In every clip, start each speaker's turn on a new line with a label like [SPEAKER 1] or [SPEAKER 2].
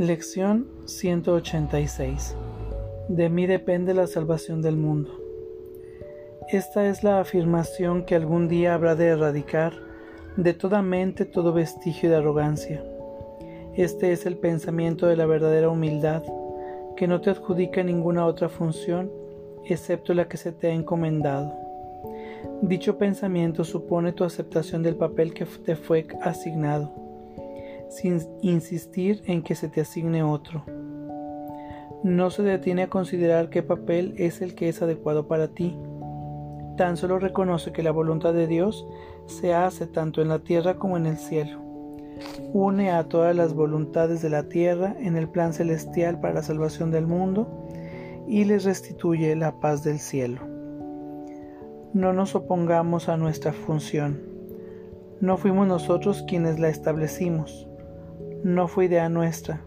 [SPEAKER 1] Lección 186 De mí depende la salvación del mundo. Esta es la afirmación que algún día habrá de erradicar de toda mente todo vestigio de arrogancia. Este es el pensamiento de la verdadera humildad, que no te adjudica ninguna otra función excepto la que se te ha encomendado. Dicho pensamiento supone tu aceptación del papel que te fue asignado sin insistir en que se te asigne otro. No se detiene a considerar qué papel es el que es adecuado para ti. Tan solo reconoce que la voluntad de Dios se hace tanto en la tierra como en el cielo. Une a todas las voluntades de la tierra en el plan celestial para la salvación del mundo y les restituye la paz del cielo. No nos opongamos a nuestra función. No fuimos nosotros quienes la establecimos no fue idea nuestra.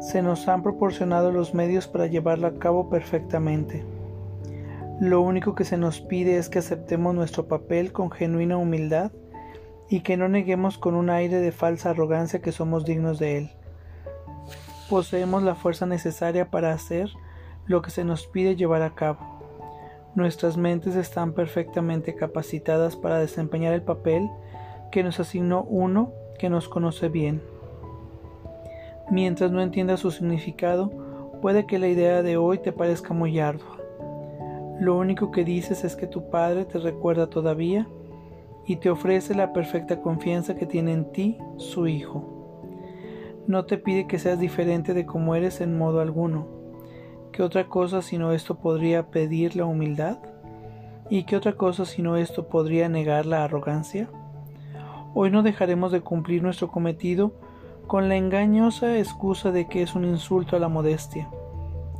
[SPEAKER 1] Se nos han proporcionado los medios para llevarla a cabo perfectamente. Lo único que se nos pide es que aceptemos nuestro papel con genuina humildad y que no neguemos con un aire de falsa arrogancia que somos dignos de él. Poseemos la fuerza necesaria para hacer lo que se nos pide llevar a cabo. Nuestras mentes están perfectamente capacitadas para desempeñar el papel que nos asignó uno que nos conoce bien. Mientras no entiendas su significado, puede que la idea de hoy te parezca muy ardua. Lo único que dices es que tu Padre te recuerda todavía y te ofrece la perfecta confianza que tiene en ti su Hijo. No te pide que seas diferente de como eres en modo alguno. ¿Qué otra cosa sino esto podría pedir la humildad? ¿Y qué otra cosa sino esto podría negar la arrogancia? Hoy no dejaremos de cumplir nuestro cometido con la engañosa excusa de que es un insulto a la modestia.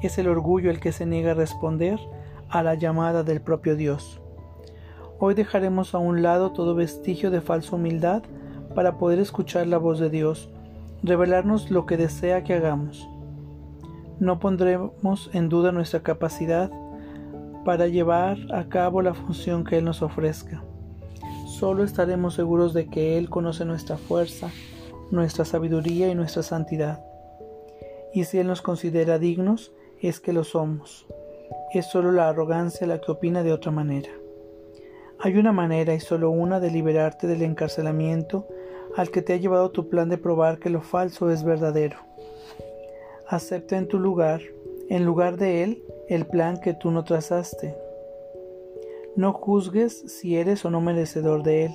[SPEAKER 1] Es el orgullo el que se niega a responder a la llamada del propio Dios. Hoy dejaremos a un lado todo vestigio de falsa humildad para poder escuchar la voz de Dios, revelarnos lo que desea que hagamos. No pondremos en duda nuestra capacidad para llevar a cabo la función que Él nos ofrezca solo estaremos seguros de que Él conoce nuestra fuerza, nuestra sabiduría y nuestra santidad. Y si Él nos considera dignos, es que lo somos. Es solo la arrogancia la que opina de otra manera. Hay una manera y solo una de liberarte del encarcelamiento al que te ha llevado tu plan de probar que lo falso es verdadero. Acepta en tu lugar, en lugar de Él, el plan que tú no trazaste, no juzgues si eres o no merecedor de él.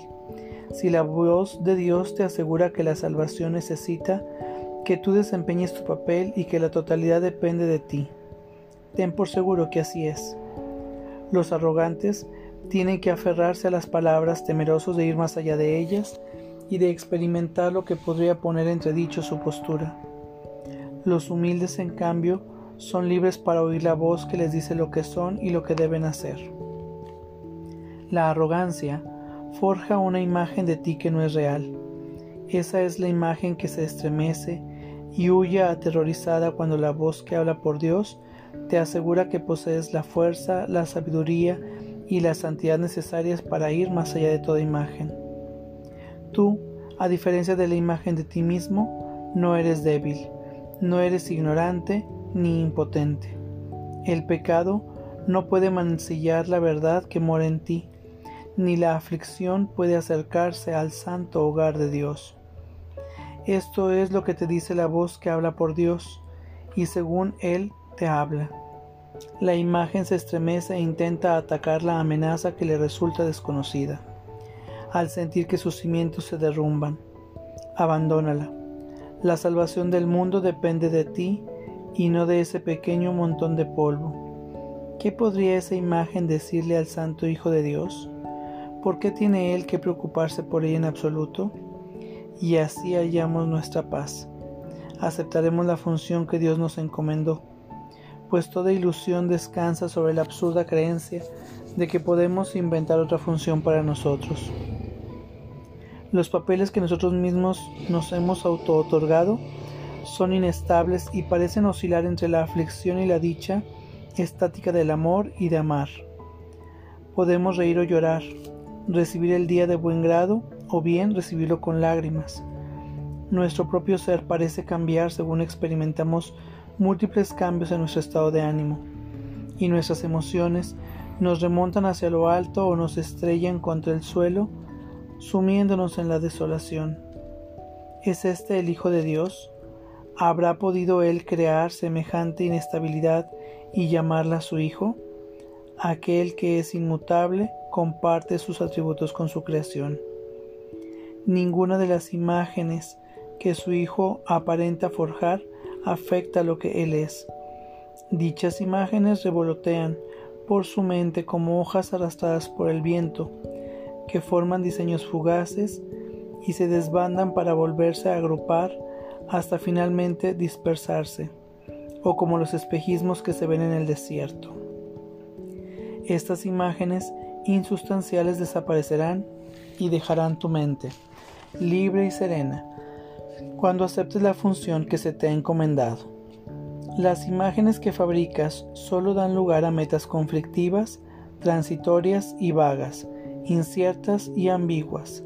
[SPEAKER 1] Si la voz de Dios te asegura que la salvación necesita que tú desempeñes tu papel y que la totalidad depende de ti, ten por seguro que así es. Los arrogantes tienen que aferrarse a las palabras temerosos de ir más allá de ellas y de experimentar lo que podría poner entredicho su postura. Los humildes, en cambio, son libres para oír la voz que les dice lo que son y lo que deben hacer. La arrogancia forja una imagen de ti que no es real. Esa es la imagen que se estremece y huye aterrorizada cuando la voz que habla por Dios te asegura que posees la fuerza, la sabiduría y la santidad necesarias para ir más allá de toda imagen. Tú, a diferencia de la imagen de ti mismo, no eres débil, no eres ignorante ni impotente. El pecado no puede mancillar la verdad que mora en ti, ni la aflicción puede acercarse al santo hogar de Dios. Esto es lo que te dice la voz que habla por Dios, y según Él te habla. La imagen se estremece e intenta atacar la amenaza que le resulta desconocida. Al sentir que sus cimientos se derrumban, abandónala. La salvación del mundo depende de ti y no de ese pequeño montón de polvo. ¿Qué podría esa imagen decirle al Santo Hijo de Dios? ¿Por qué tiene Él que preocuparse por ella en absoluto? Y así hallamos nuestra paz. Aceptaremos la función que Dios nos encomendó, pues toda ilusión descansa sobre la absurda creencia de que podemos inventar otra función para nosotros. Los papeles que nosotros mismos nos hemos auto-otorgado son inestables y parecen oscilar entre la aflicción y la dicha estática del amor y de amar. Podemos reír o llorar, recibir el día de buen grado o bien recibirlo con lágrimas. nuestro propio ser parece cambiar según experimentamos múltiples cambios en nuestro estado de ánimo, y nuestras emociones nos remontan hacia lo alto o nos estrellan contra el suelo, sumiéndonos en la desolación. ¿Es este el Hijo de Dios? ¿Habrá podido Él crear semejante inestabilidad y llamarla su Hijo? Aquel que es inmutable comparte sus atributos con su creación. Ninguna de las imágenes que su Hijo aparenta forjar afecta lo que Él es. Dichas imágenes revolotean por su mente como hojas arrastradas por el viento, que forman diseños fugaces y se desbandan para volverse a agrupar hasta finalmente dispersarse, o como los espejismos que se ven en el desierto. Estas imágenes insustanciales desaparecerán y dejarán tu mente libre y serena cuando aceptes la función que se te ha encomendado. Las imágenes que fabricas solo dan lugar a metas conflictivas, transitorias y vagas, inciertas y ambiguas.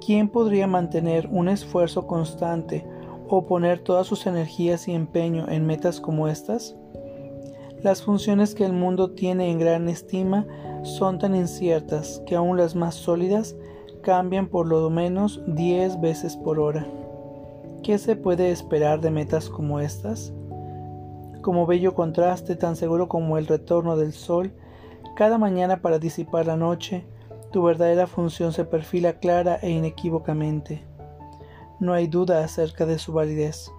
[SPEAKER 1] ¿Quién podría mantener un esfuerzo constante o poner todas sus energías y empeño en metas como estas? Las funciones que el mundo tiene en gran estima son tan inciertas que aún las más sólidas cambian por lo menos 10 veces por hora. ¿Qué se puede esperar de metas como estas? Como bello contraste, tan seguro como el retorno del sol, cada mañana para disipar la noche, tu verdadera función se perfila clara e inequívocamente. No hay duda acerca de su validez,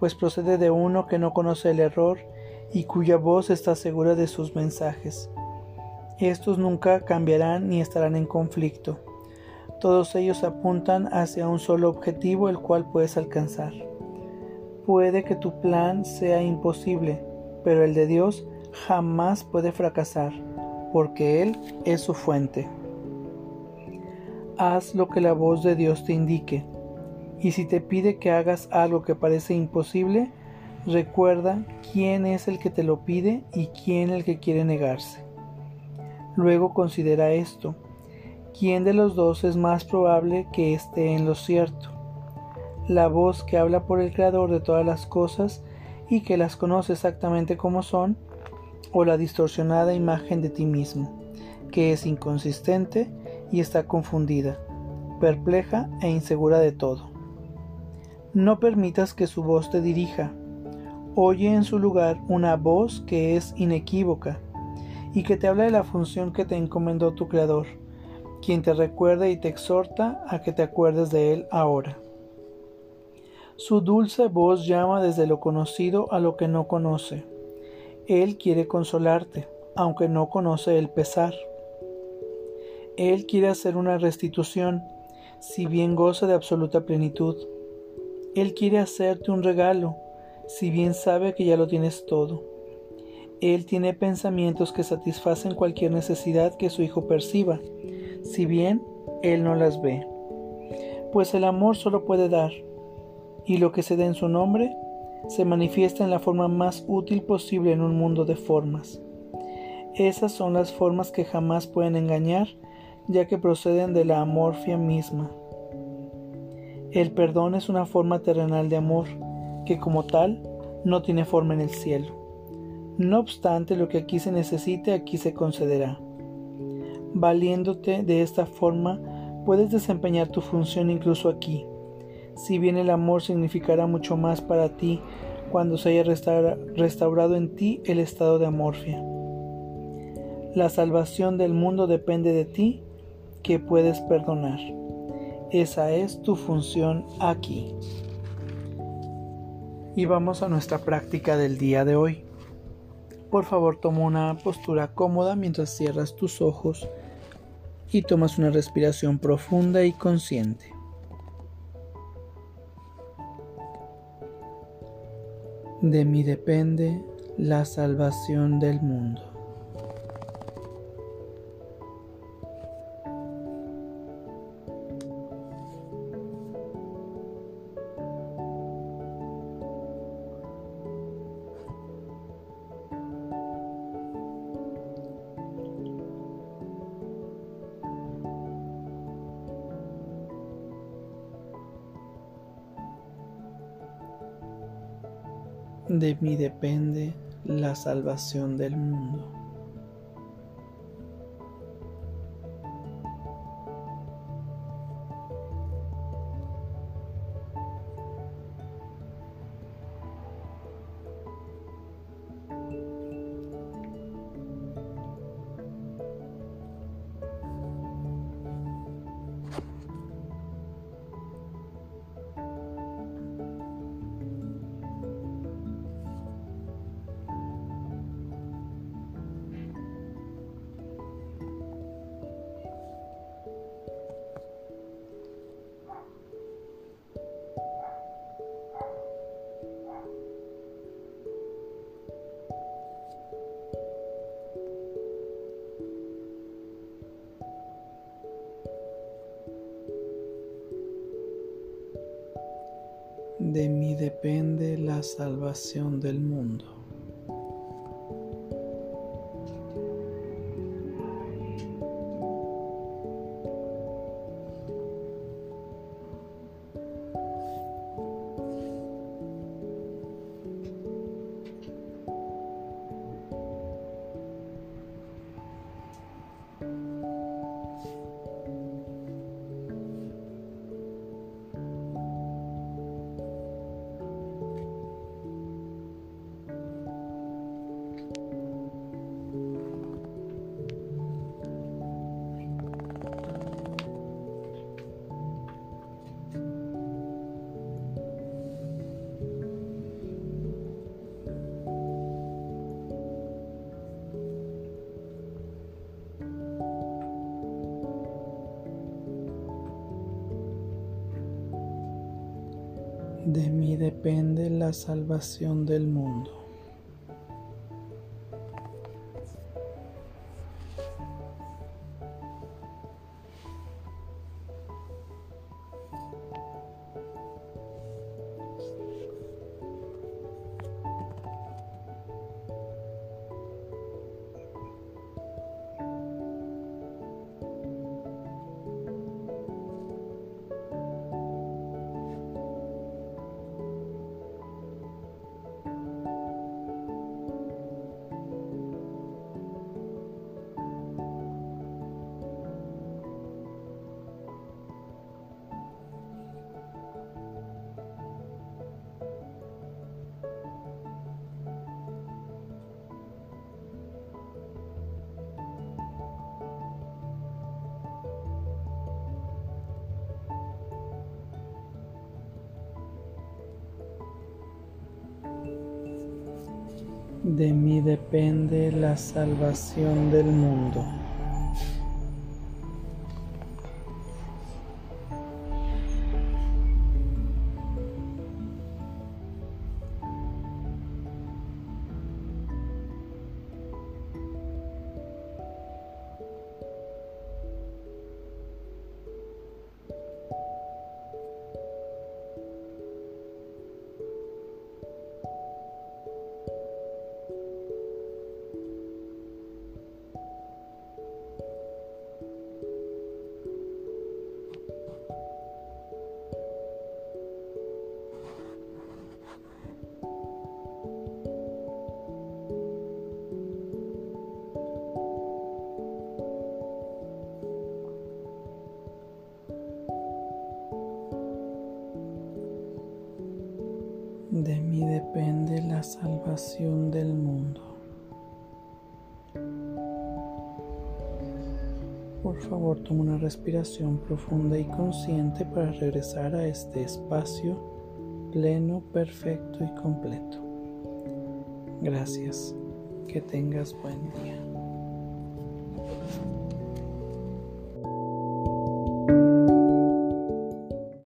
[SPEAKER 1] pues procede de uno que no conoce el error y cuya voz está segura de sus mensajes. Estos nunca cambiarán ni estarán en conflicto. Todos ellos apuntan hacia un solo objetivo el cual puedes alcanzar. Puede que tu plan sea imposible, pero el de Dios jamás puede fracasar, porque Él es su fuente. Haz lo que la voz de Dios te indique, y si te pide que hagas algo que parece imposible, recuerda quién es el que te lo pide y quién el que quiere negarse. Luego considera esto ¿Quién de los dos es más probable que esté en lo cierto? La voz que habla por el Creador de todas las cosas y que las conoce exactamente como son, o la distorsionada imagen de ti mismo, que es inconsistente y está confundida, perpleja e insegura de todo. No permitas que su voz te dirija. Oye en su lugar una voz que es inequívoca y que te habla de la función que te encomendó tu Creador quien te recuerda y te exhorta a que te acuerdes de Él ahora. Su dulce voz llama desde lo conocido a lo que no conoce. Él quiere consolarte, aunque no conoce el pesar. Él quiere hacer una restitución, si bien goza de absoluta plenitud. Él quiere hacerte un regalo, si bien sabe que ya lo tienes todo. Él tiene pensamientos que satisfacen cualquier necesidad que su hijo perciba, si bien Él no las ve. Pues el amor solo puede dar, y lo que se da en su nombre se manifiesta en la forma más útil posible en un mundo de formas. Esas son las formas que jamás pueden engañar, ya que proceden de la amorfia misma. El perdón es una forma terrenal de amor, que como tal no tiene forma en el cielo. No obstante, lo que aquí se necesite, aquí se concederá. Valiéndote de esta forma, puedes desempeñar tu función incluso aquí. Si bien el amor significará mucho más para ti cuando se haya restaurado en ti el estado de amorfia. La salvación del mundo depende de ti que puedes perdonar. Esa es tu función aquí. Y vamos a nuestra práctica del día de hoy. Por favor, toma una postura cómoda mientras cierras tus ojos y tomas una respiración profunda y consciente. De mí depende la salvación del mundo. De mí depende la salvación del mundo. De mí depende la salvación del mundo. De mí depende la salvación del mundo. De mí depende la salvación del mundo. De mí depende la salvación del mundo. Por favor, toma una respiración profunda y consciente para regresar a este espacio pleno, perfecto y completo. Gracias. Que tengas buen día.